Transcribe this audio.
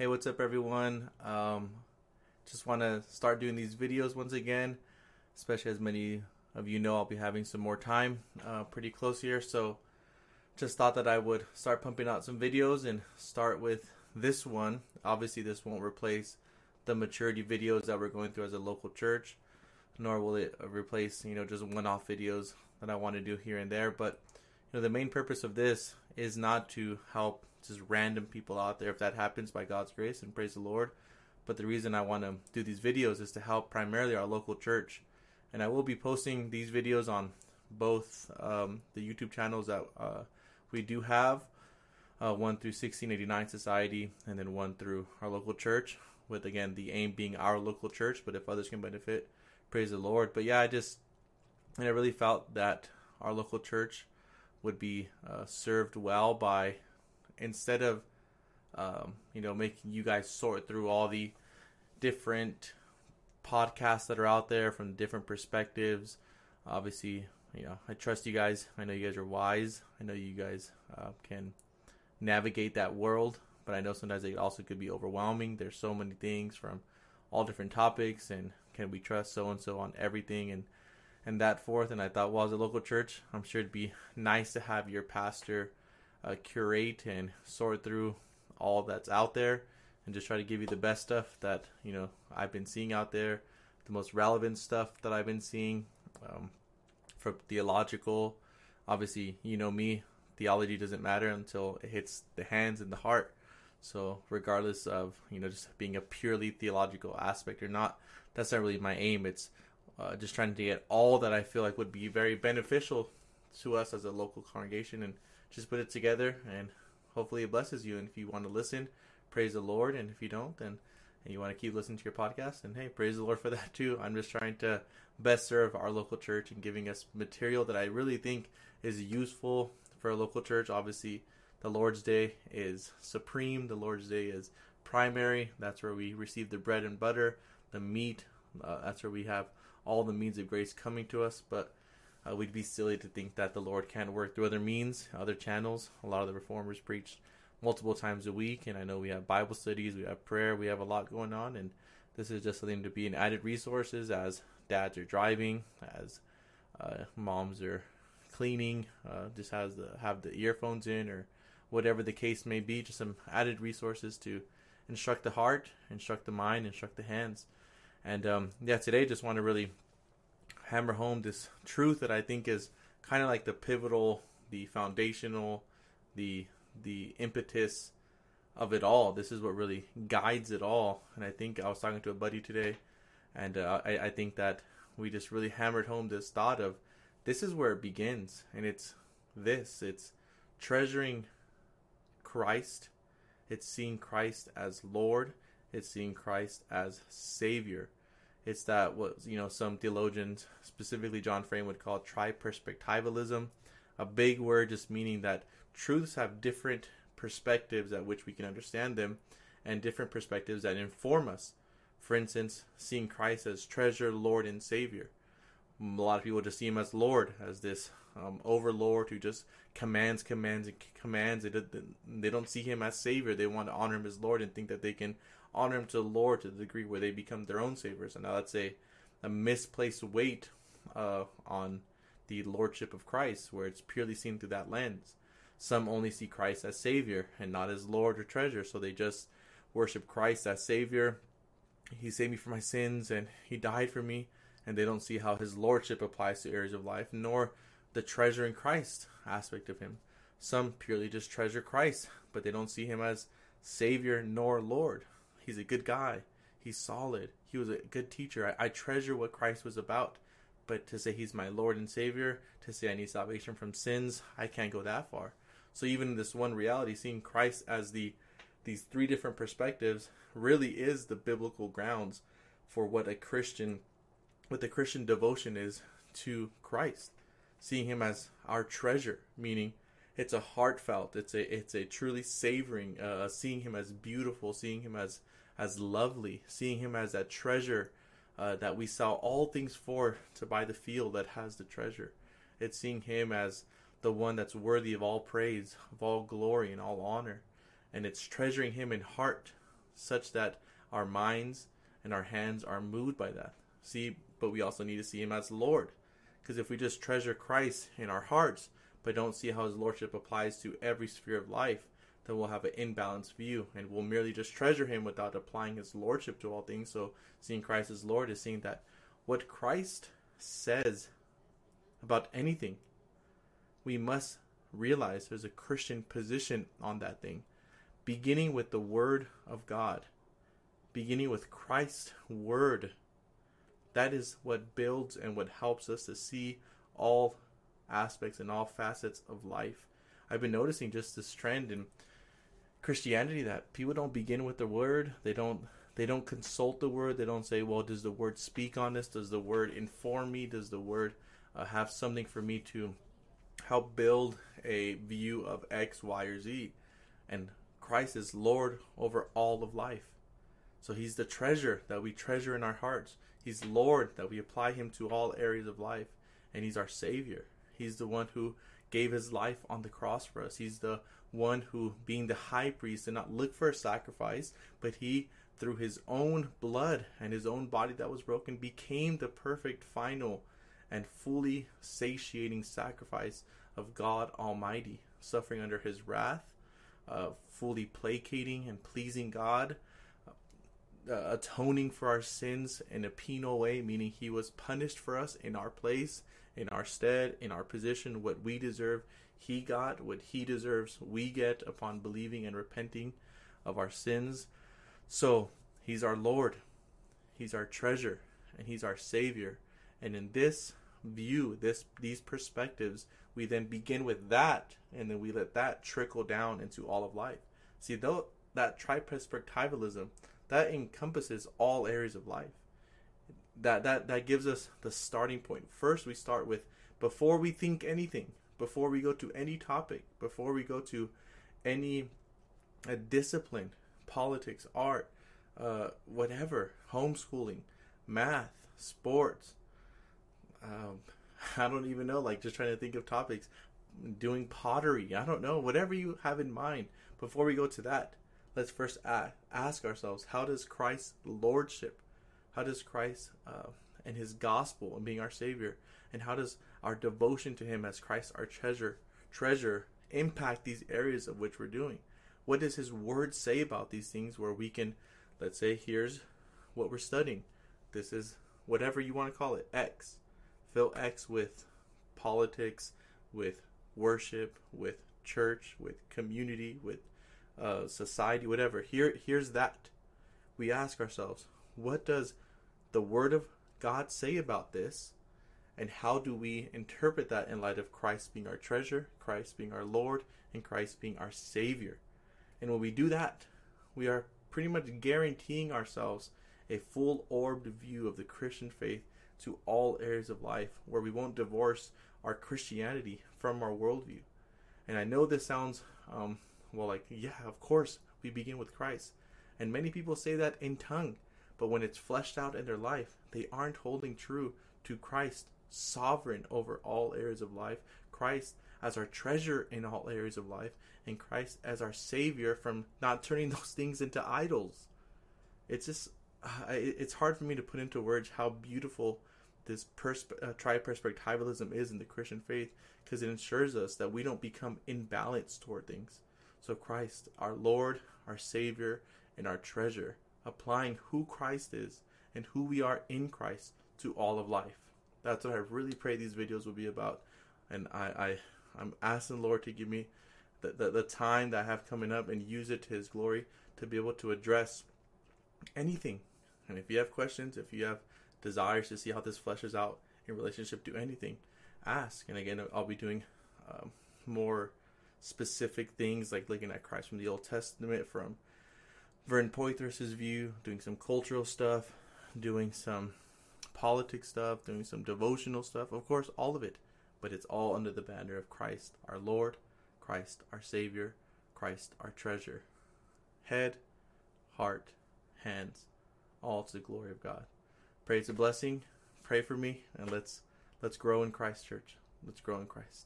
Hey, what's up, everyone? Um, just want to start doing these videos once again, especially as many of you know, I'll be having some more time uh, pretty close here. So, just thought that I would start pumping out some videos and start with this one. Obviously, this won't replace the maturity videos that we're going through as a local church, nor will it replace, you know, just one off videos that I want to do here and there. But, you know, the main purpose of this is not to help just random people out there if that happens by God's grace and praise the Lord. But the reason I want to do these videos is to help primarily our local church. And I will be posting these videos on both um, the YouTube channels that uh, we do have uh, one through 1689 Society, and then one through our local church, with again the aim being our local church. But if others can benefit, praise the Lord. But yeah, I just, and I really felt that our local church would be uh, served well by instead of um, you know making you guys sort through all the different podcasts that are out there from different perspectives. Obviously you know i trust you guys. I know you guys are wise. I know you guys uh, can navigate that world but i know sometimes it also could be overwhelming. There's so many things from all different topics and can we trust so and so on everything and and that forth. And i thought well as a local church i'm sure it'd be nice to have your pastor uh, curate and sort through all that's out there and just try to give you the best stuff that you know I've been seeing out there, the most relevant stuff that I've been seeing um, from theological. Obviously, you know me, theology doesn't matter until it hits the hands and the heart. So, regardless of you know just being a purely theological aspect or not, that's not really my aim. It's uh, just trying to get all that I feel like would be very beneficial to us as a local congregation and just put it together and hopefully it blesses you. And if you want to listen, praise the Lord. And if you don't, then and you want to keep listening to your podcast, and hey, praise the Lord for that too. I'm just trying to best serve our local church and giving us material that I really think is useful for a local church. Obviously, the Lord's Day is supreme. The Lord's Day is primary. That's where we receive the bread and butter, the meat. Uh, that's where we have all the means of grace coming to us. But uh, we'd be silly to think that the Lord can't work through other means, other channels. A lot of the reformers preach multiple times a week, and I know we have Bible studies, we have prayer, we have a lot going on, and this is just something to be an added resources as dads are driving, as uh, moms are cleaning, uh, just has the have the earphones in or whatever the case may be. Just some added resources to instruct the heart, instruct the mind, instruct the hands. And um, yeah, today just want to really hammer home this truth that I think is kind of like the pivotal, the foundational, the the impetus of it all. This is what really guides it all. And I think I was talking to a buddy today, and uh, I, I think that we just really hammered home this thought of this is where it begins, and it's this. It's treasuring Christ. It's seeing Christ as Lord. It's seeing Christ as Savior. It's that what you know some theologians, specifically John Frame, would call triperspectivalism, a big word just meaning that truths have different perspectives at which we can understand them, and different perspectives that inform us. For instance, seeing Christ as treasure, Lord, and Savior. A lot of people just see him as Lord, as this um, overlord who just commands, commands, and commands. They, they don't see him as Savior. They want to honor him as Lord and think that they can honor him to the Lord to the degree where they become their own saviors. And now that's a, a misplaced weight uh, on the lordship of Christ, where it's purely seen through that lens. Some only see Christ as Savior and not as Lord or treasure, so they just worship Christ as Savior. He saved me from my sins and He died for me, and they don't see how His Lordship applies to areas of life, nor the treasure in Christ aspect of Him. Some purely just treasure Christ, but they don't see Him as Savior nor Lord. He's a good guy. He's solid. He was a good teacher. I, I treasure what Christ was about. But to say he's my Lord and Savior, to say I need salvation from sins, I can't go that far. So even this one reality, seeing Christ as the these three different perspectives really is the biblical grounds for what a Christian what the Christian devotion is to Christ. Seeing him as our treasure, meaning it's a heartfelt it's a it's a truly savoring uh, seeing him as beautiful seeing him as as lovely seeing him as that treasure uh, that we sell all things for to buy the field that has the treasure it's seeing him as the one that's worthy of all praise of all glory and all honor and it's treasuring him in heart such that our minds and our hands are moved by that. See, but we also need to see him as Lord. Because if we just treasure Christ in our hearts, but don't see how his lordship applies to every sphere of life, then we'll have an imbalanced view and we'll merely just treasure him without applying his lordship to all things. So seeing Christ as Lord is seeing that what Christ says about anything, we must realize there's a Christian position on that thing, beginning with the Word of God, beginning with Christ's Word. That is what builds and what helps us to see all aspects and all facets of life. I've been noticing just this trend in Christianity that people don't begin with the word. They don't they don't consult the word. They don't say, "Well, does the word speak on this? Does the word inform me? Does the word uh, have something for me to help build a view of X, Y, or Z?" And Christ is Lord over all of life. So he's the treasure that we treasure in our hearts. He's Lord that we apply him to all areas of life. And he's our Savior. He's the one who gave his life on the cross for us. He's the one who, being the high priest, did not look for a sacrifice, but he, through his own blood and his own body that was broken, became the perfect, final, and fully satiating sacrifice of God Almighty, suffering under his wrath, uh, fully placating and pleasing God, uh, atoning for our sins in a penal way, meaning he was punished for us in our place, in our stead, in our position, what we deserve. He got what he deserves, we get upon believing and repenting of our sins. So, he's our Lord, he's our treasure, and he's our Savior. And in this view, this these perspectives, we then begin with that, and then we let that trickle down into all of life. See, though that triperspectivalism that encompasses all areas of life. That that that gives us the starting point. First, we start with before we think anything, before we go to any topic, before we go to any uh, discipline, politics, art, uh, whatever, homeschooling, math, sports. Um, I don't even know. Like just trying to think of topics. Doing pottery. I don't know. Whatever you have in mind. Before we go to that, let's first ask ourselves how does Christ's lordship, how does Christ uh, and his gospel and being our Savior, and how does our devotion to him as Christ our treasure, treasure impact these areas of which we're doing? What does his word say about these things where we can, let's say, here's what we're studying. This is whatever you want to call it, X. Fill X with politics, with worship, with church, with community, with uh, society, whatever. Here, here's that. We ask ourselves, what does the Word of God say about this? And how do we interpret that in light of Christ being our treasure, Christ being our Lord, and Christ being our Savior? And when we do that, we are pretty much guaranteeing ourselves a full orbed view of the Christian faith to all areas of life, where we won't divorce our Christianity from our worldview. And I know this sounds um, well, like, yeah, of course, we begin with Christ. And many people say that in tongue, but when it's fleshed out in their life, they aren't holding true to Christ, sovereign over all areas of life, Christ as our treasure in all areas of life, and Christ as our Savior from not turning those things into idols. It's just, uh, it's hard for me to put into words how beautiful this persp- uh, tri-perspectivalism is in the Christian faith because it ensures us that we don't become imbalanced toward things. So, Christ, our Lord, our Savior, and our treasure, applying who Christ is and who we are in Christ to all of life. That's what I really pray these videos will be about. And I, I I'm asking the Lord to give me the, the, the time that I have coming up and use it to His glory to be able to address anything. And if you have questions, if you have desires to see how this fleshes out in relationship to anything, ask. And again, I'll be doing um, more specific things like looking at Christ from the Old Testament from Vern Poythress's view, doing some cultural stuff, doing some politics stuff, doing some devotional stuff, of course, all of it. But it's all under the banner of Christ, our Lord, Christ, our Savior, Christ, our treasure. Head, heart, hands, all to the glory of God. Pray it's a blessing. Pray for me, and let's let's grow in Christ, church. Let's grow in Christ.